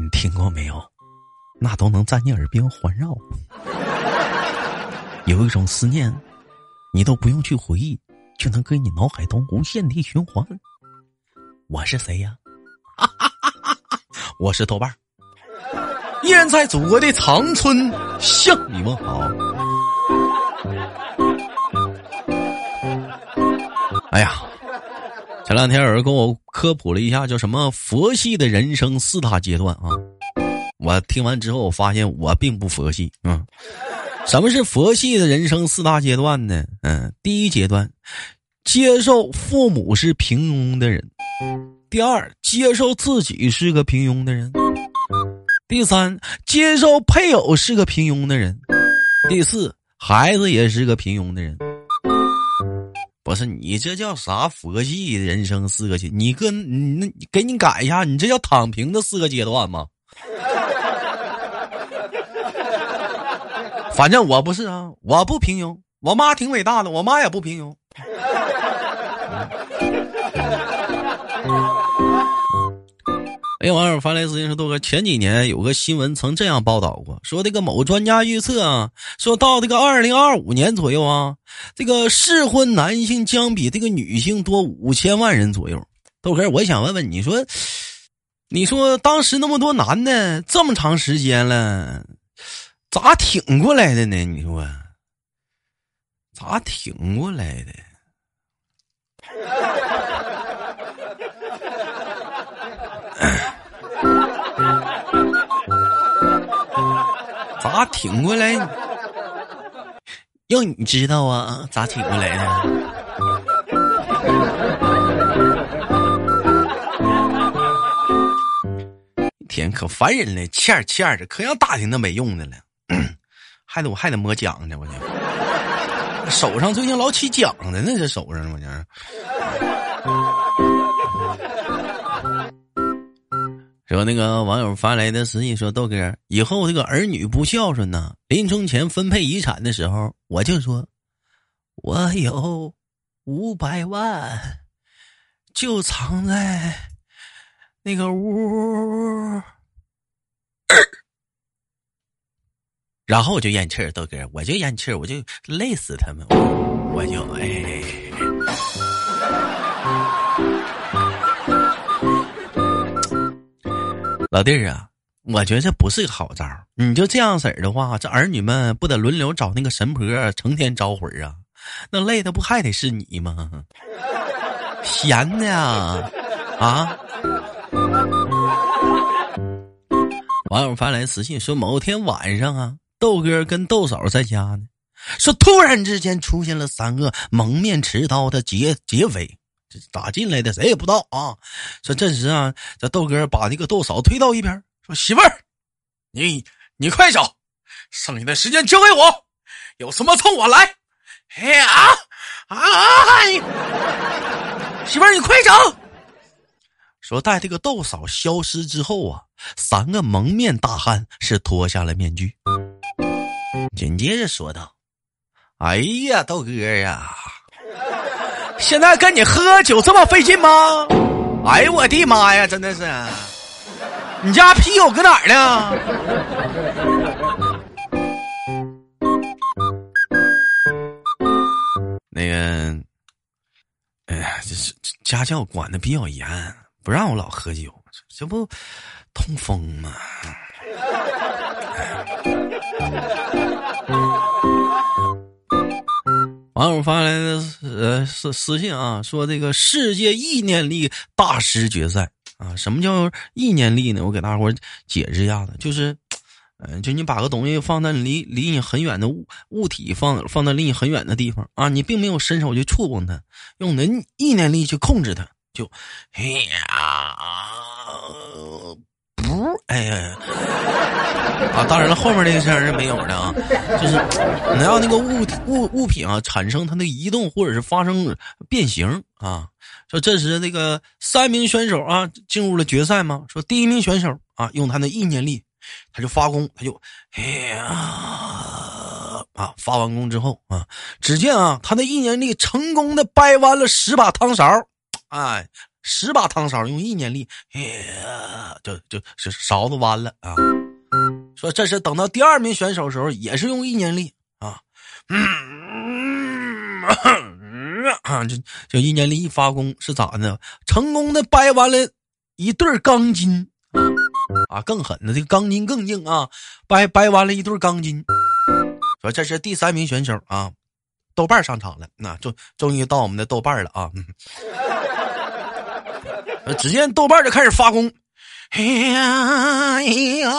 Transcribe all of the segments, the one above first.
你听过没有？那都能在你耳边环绕。有一种思念，你都不用去回忆，就能给你脑海中无限地循环。我是谁呀？我是豆瓣依然在祖国的长春向你问好。哎呀，前两天有人跟我科普了一下，叫什么佛系的人生四大阶段啊。我听完之后，我发现我并不佛系啊。什么是佛系的人生四大阶段呢？嗯，第一阶段，接受父母是平庸的人；第二，接受自己是个平庸的人；第三，接受配偶是个平庸的人；第四，孩子也是个平庸的人。不是你这叫啥佛系人生四个阶？你跟你那给你改一下，你这叫躺平的四个阶段吗？反正我不是啊，我不平庸，我妈挺伟大的，我妈也不平庸。哎，网友发来私信说：“豆哥，前几年有个新闻曾这样报道过，说这个某专家预测啊，说到这个二零二五年左右啊，这个适婚男性将比这个女性多五千万人左右。豆哥，我想问问你说，你说当时那么多男的，这么长时间了。”咋挺过来的呢？你说，咋挺过来的？咋挺过来？要你知道啊？咋挺过来的？天可烦人了，欠儿欠儿的，可想打听那没用的了。还得我还得摸奖呢，我这手上最近老起奖的呢，这手上我这。说那个网友发来的私信说：“豆哥，以后这个儿女不孝顺呢，临终前分配遗产的时候，我就说，我有五百万，就藏在那个屋。”然后我就咽气儿，豆哥，我就咽气儿，我就累死他们，我就哎，老弟儿啊，我觉得这不是个好招。你就这样式儿的话，这儿女们不得轮流找那个神婆，成天招魂啊？那累的不还得是你吗？闲的呀，啊！网友发来私信说，某天晚上啊。豆哥跟豆嫂在家呢，说突然之间出现了三个蒙面持刀的劫劫匪，这咋进来的谁也不知道啊。说这时啊，这豆哥把那个豆嫂推到一边，说媳妇儿，你你快走，剩下的时间交给我，有什么冲我来。哎呀啊！媳妇儿你快走。说待这个豆嫂消失之后啊，三个蒙面大汉是脱下了面具。紧接着说道：“哎呀，豆哥呀，现在跟你喝酒这么费劲吗？哎呦我的妈呀，真的是！你家啤酒搁哪儿呢？那个，哎呀，这是家教管的比较严，不让我老喝酒，这不痛风吗？”网友发来的呃私私信啊，说这个世界意念力大师决赛啊，什么叫意念力呢？我给大伙解释一下子，就是，嗯，就你把个东西放在离离你很远的物物体放放在离你很远的地方啊，你并没有伸手去触碰它，用你的意念力去控制它，就，哎呀。哎呀，啊！当然了，后面那个声是没有的啊，就是能让那个物物物品啊产生它的移动或者是发生变形啊。说这时那个三名选手啊进入了决赛吗？说第一名选手啊用他的意念力，他就发功，他就哎呀啊发完功之后啊，只见啊他的意念力成功的掰弯了十把汤勺，哎，十把汤勺用意念力，就就就勺子弯了啊。说这是等到第二名选手的时候，也是用意念力啊，嗯，啊，就就意念力一发功是咋的？成功的掰完了一对钢筋啊，更狠的这个钢筋更硬啊，掰掰完了一对钢筋。说这是第三名选手啊，豆瓣上场了，那终终于到我们的豆瓣了啊。只见豆瓣就开始发功。哎呀哎呀！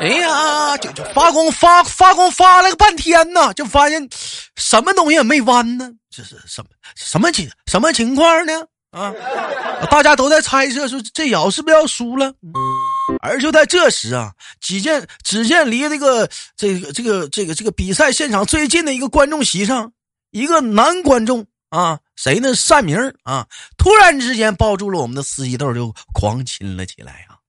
哎呀，就就发功发发功发了个半天呢，就发现什么东西也没弯呢。这是什么什么情什么情况呢？啊！大家都在猜测说这瑶是不是要输了？而就在这时啊，只见只见离这个这个这个这个这个比赛现场最近的一个观众席上，一个男观众。啊，谁呢？善明啊！突然之间抱住了我们的司机豆，就狂亲了起来啊！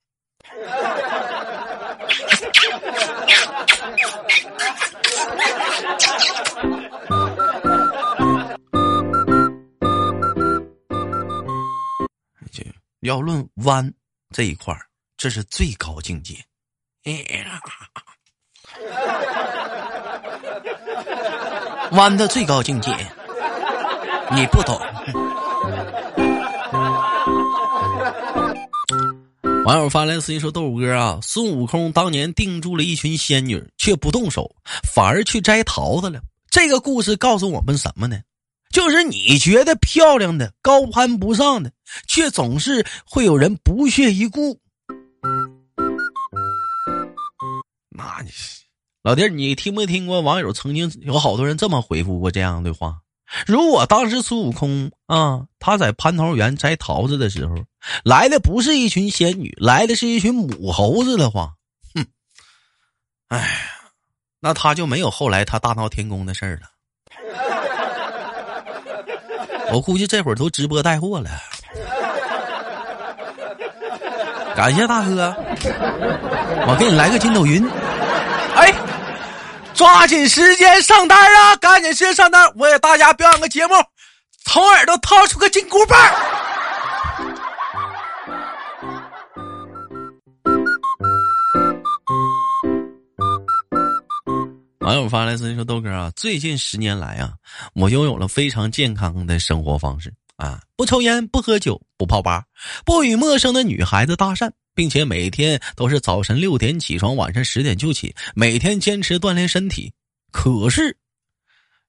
就要论弯这一块这是最高境界。弯的最高境界。你不懂。网友发来私信说：“豆哥啊，孙悟空当年定住了一群仙女，却不动手，反而去摘桃子了。这个故事告诉我们什么呢？就是你觉得漂亮的、高攀不上的，却总是会有人不屑一顾。那你老弟，你听没听过网友曾经有好多人这么回复过这样的话？”如果当时孙悟空啊，他在蟠桃园摘桃子的时候，来的不是一群仙女，来的是一群母猴子的话，哼，哎，那他就没有后来他大闹天宫的事儿了。我估计这会儿都直播带货了。感谢大哥，我给你来个筋斗云。抓紧时间上单啊！赶紧时间上单，我给大家表演个节目，从耳朵掏出个金箍棒。网友发来私信说：“豆哥啊，最近十年来啊，我拥有了非常健康的生活方式啊，不抽烟，不喝酒，不泡吧，不与陌生的女孩子搭讪。”并且每天都是早晨六点起床，晚上十点就起，每天坚持锻炼身体。可是，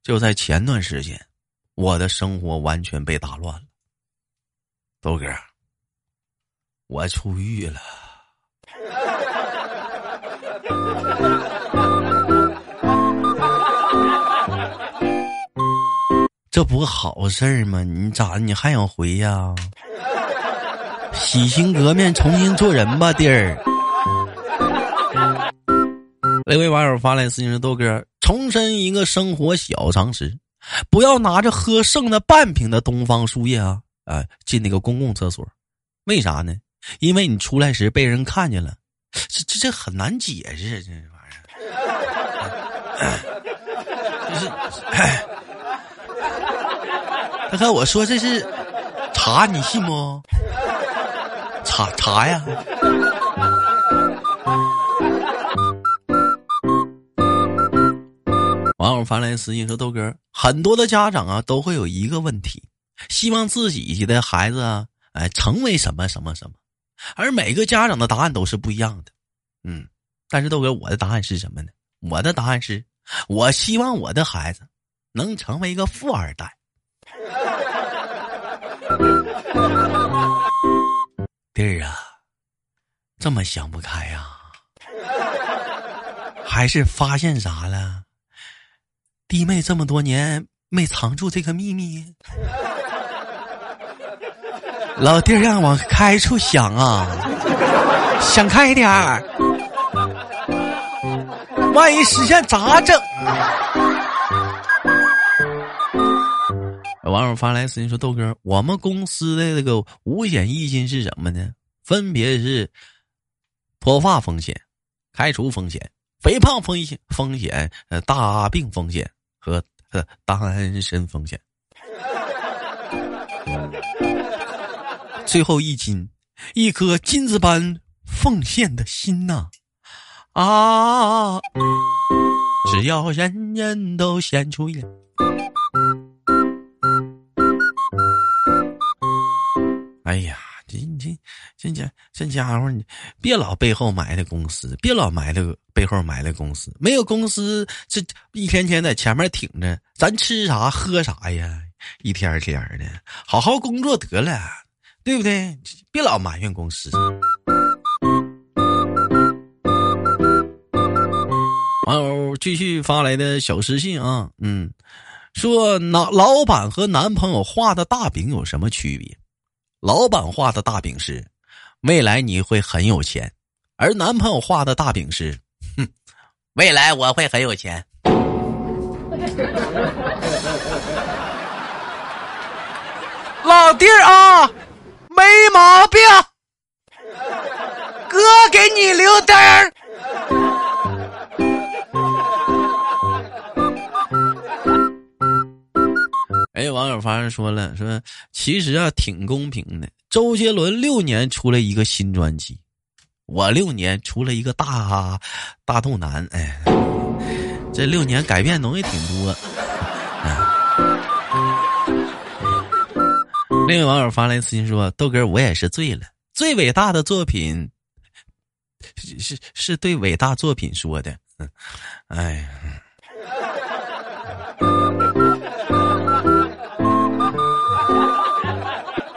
就在前段时间，我的生活完全被打乱了。豆哥，我出狱了，这不好事吗？你咋你还想回呀？洗心革面，重新做人吧，弟儿。那位网友发来私信说：“豆哥，重申一个生活小常识，不要拿着喝剩的半瓶的东方树叶啊啊进那个公共厕所。为啥呢？因为你出来时被人看见了，这这这很难解释，这玩意儿。就是，他看我说这是茶，你信不？”查查呀！网友发来私信说：“豆哥，很多的家长啊，都会有一个问题，希望自己的孩子啊，哎，成为什么什么什么，而每个家长的答案都是不一样的。嗯，但是豆哥，我的答案是什么呢？我的答案是，我希望我的孩子能成为一个富二代。”弟儿啊，这么想不开呀？还是发现啥了？弟妹这么多年没藏住这个秘密，老弟儿让往开处想啊，想开点儿，万一实现咋整？网友发来私信说：“豆哥，我们公司的这个五险一金是什么呢？分别是脱发风险、开除风险、肥胖风险、风险呃大病风险和单身风险。最后一斤，一颗金子般奉献的心呐！啊，只要人人都献出一。哎呀，这这这家这家伙，你别老背后埋汰公司，别老埋汰背后埋汰公司。没有公司，这一天天在前面挺着，咱吃啥喝啥呀？一天天的，好好工作得了，对不对？别老埋怨公司。网友继续发来的小私信啊，嗯，说男老板和男朋友画的大饼有什么区别？老板画的大饼是，未来你会很有钱，而男朋友画的大饼是，哼，未来我会很有钱。老弟儿啊，没毛病，哥给你留灯儿。哎，网友发现说了，说其实啊挺公平的。周杰伦六年出了一个新专辑，我六年出了一个大大肚腩。哎，这六年改变东西挺多。另一位网友发来私信说：“豆哥，我也是醉了。最伟大的作品，是是对伟大作品说的。哎呀。”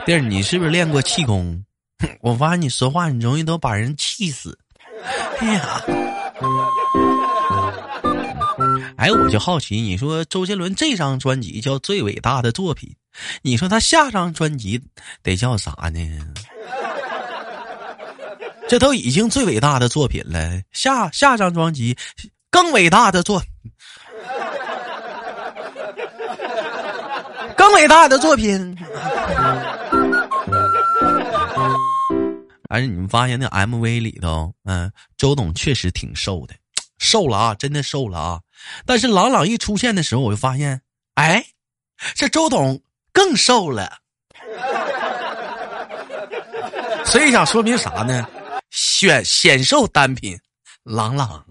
弟儿，你是不是练过气功？我发现你说话，你容易都把人气死。哎呀，哎，我就好奇，你说周杰伦这张专辑叫最伟大的作品，你说他下张专辑得叫啥呢？这都已经最伟大的作品了，下下张专辑更伟大的作，更伟大的作品。而且你们发现那 MV 里头，嗯，周董确实挺瘦的，瘦了啊，真的瘦了啊。但是朗朗一出现的时候，我就发现，哎，这周董更瘦了。所以想说明啥呢？选显瘦单品，朗朗。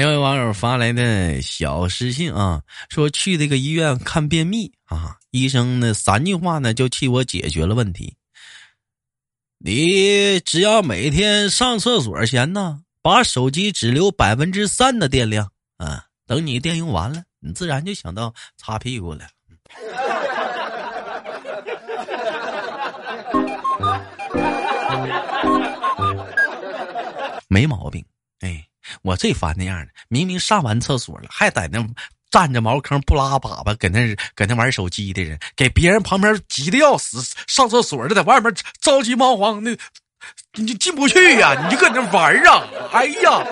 有位网友发来的小私信啊，说去这个医院看便秘啊，医生呢三句话呢就替我解决了问题。你只要每天上厕所前呢，把手机只留百分之三的电量啊，等你电用完了，你自然就想到擦屁股了。没毛病，我最烦那样的，明明上完厕所了，还在那站着茅坑不拉粑粑，搁那搁那玩手机的人，给别人旁边急的要死，上厕所的在外面着急忙慌的，你就进不去呀，你就搁那玩啊！哎呀，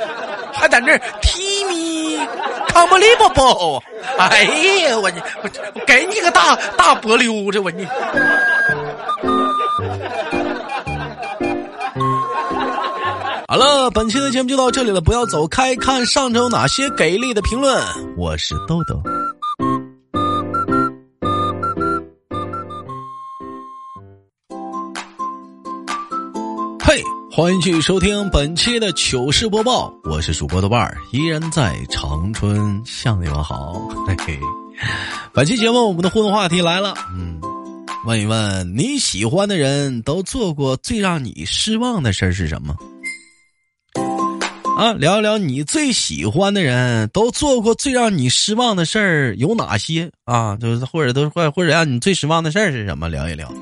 还在那踢咪，come believable！哎呀，我我我给你个大大波溜子，我你。好了，本期的节目就到这里了，不要走开，看上周哪些给力的评论。我是豆豆。嘿，欢迎继续收听本期的糗事播报，我是主播豆瓣儿，依然在长春向你们好。嘿嘿，本期节目我们的互动话题来了，嗯，问一问你喜欢的人都做过最让你失望的事儿是什么？啊，聊一聊你最喜欢的人都做过最让你失望的事儿有哪些啊？就是或者都或或者让你最失望的事儿是什么？聊一聊。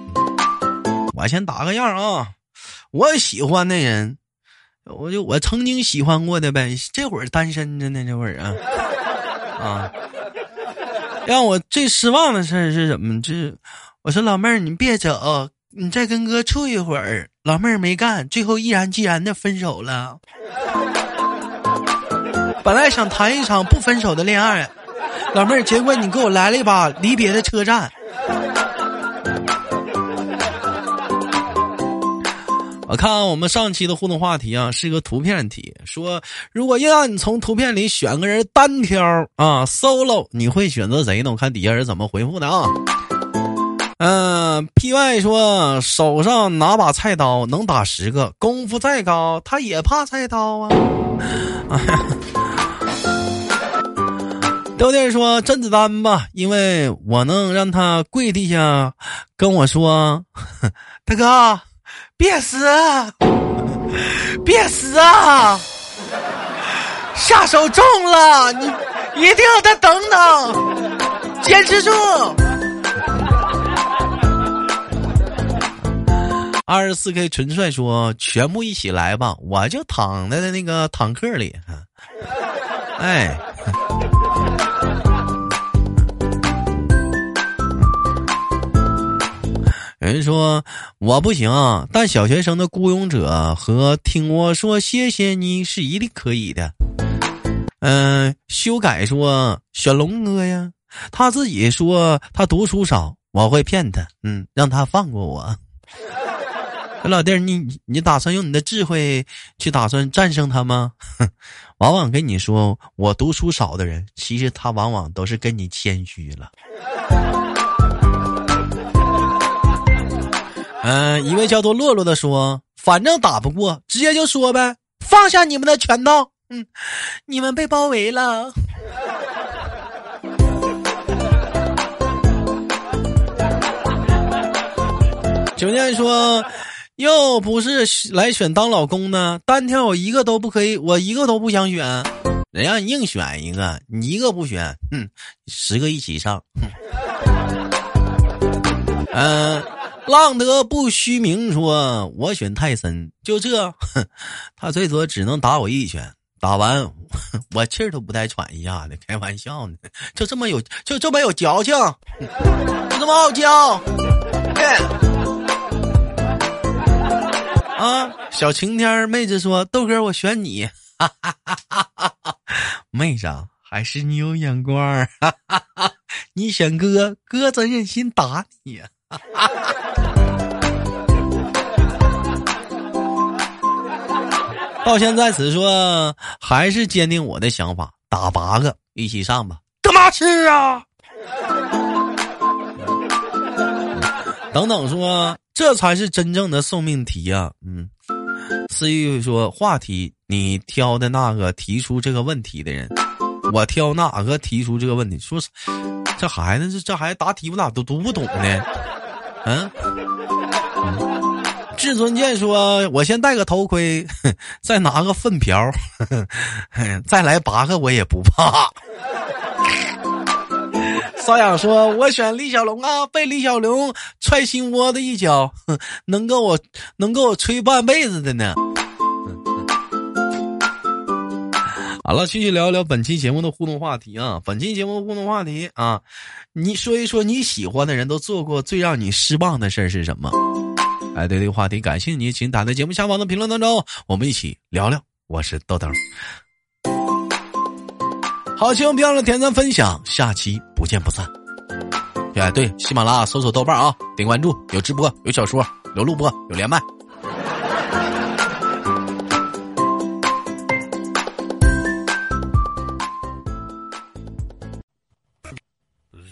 我先打个样啊，我喜欢的人，我就我曾经喜欢过的呗。这会儿单身着呢，这会儿啊啊。让我最失望的事儿是什么？就是我说老妹儿，你别走，你再跟哥处一会儿。老妹儿没干，最后毅然决然的分手了。本来想谈一场不分手的恋爱，老妹儿，结果你给我来了一把离别的车站。我看我们上期的互动话题啊，是一个图片题，说如果要让你从图片里选个人单挑啊，solo，你会选择谁呢？我看底下人怎么回复的啊。嗯，P Y 说手上拿把菜刀能打十个，功夫再高他也怕菜刀啊。哎呀，豆弟说甄子丹吧，因为我能让他跪地下跟我说：“ 大哥，别死，别死啊！下手重了，你一定要再等等，坚持住。”二十四 K 纯帅说：“全部一起来吧，我就躺在那个坦克里。”哎，人说我不行，但小学生的雇佣者和听我说谢谢你是一定可以的。嗯，修改说选龙哥呀，他自己说他读书少，我会骗他，嗯，让他放过我。老弟儿，你你打算用你的智慧去打算战胜他吗？往往跟你说我读书少的人，其实他往往都是跟你谦虚了。嗯，一位叫做洛洛的说：“反正打不过，直接就说呗，放下你们的拳头。”嗯，你们被包围了。九念说。又不是来选当老公呢，单挑我一个都不可以，我一个都不想选。人让你硬选一个，你一个不选，哼，十个一起上。嗯，浪得不虚名，说我选泰森，就这，他最多只能打我一拳，打完我气儿都不带喘一下的，开玩笑呢，就这么有，就这么有矫情，就这么傲娇。啊，小晴天妹子说：“豆哥，我选你。”哈哈哈哈妹子还是你有眼光哈哈哈，你选哥哥怎忍心打你呀？到现在此说，还是坚定我的想法，打八个一起上吧。干嘛吃啊？等等说。这才是真正的送命题呀！嗯，思玉说话题，你挑的那个提出这个问题的人，我挑哪个提出这个问题？说这孩子这这孩子答题我咋都读不懂呢？嗯，至尊剑说，我先戴个头盔，再拿个粪瓢，再来八个我也不怕。骚痒说：“我选李小龙啊，被李小龙踹心窝子一脚，能够我能够我吹半辈子的呢。”好了，继续聊一聊本期节目的互动话题啊！本期节目的互动话题啊，你说一说你喜欢的人都做过最让你失望的事是什么？哎，对这个话题感兴趣，请打在节目下方的评论当中，我们一起聊聊。我是豆豆。好，希望别忘了点赞分享，下期不见不散。哎，对，喜马拉雅搜索豆瓣啊，点关注，有直播，有小说，有录播，有连麦。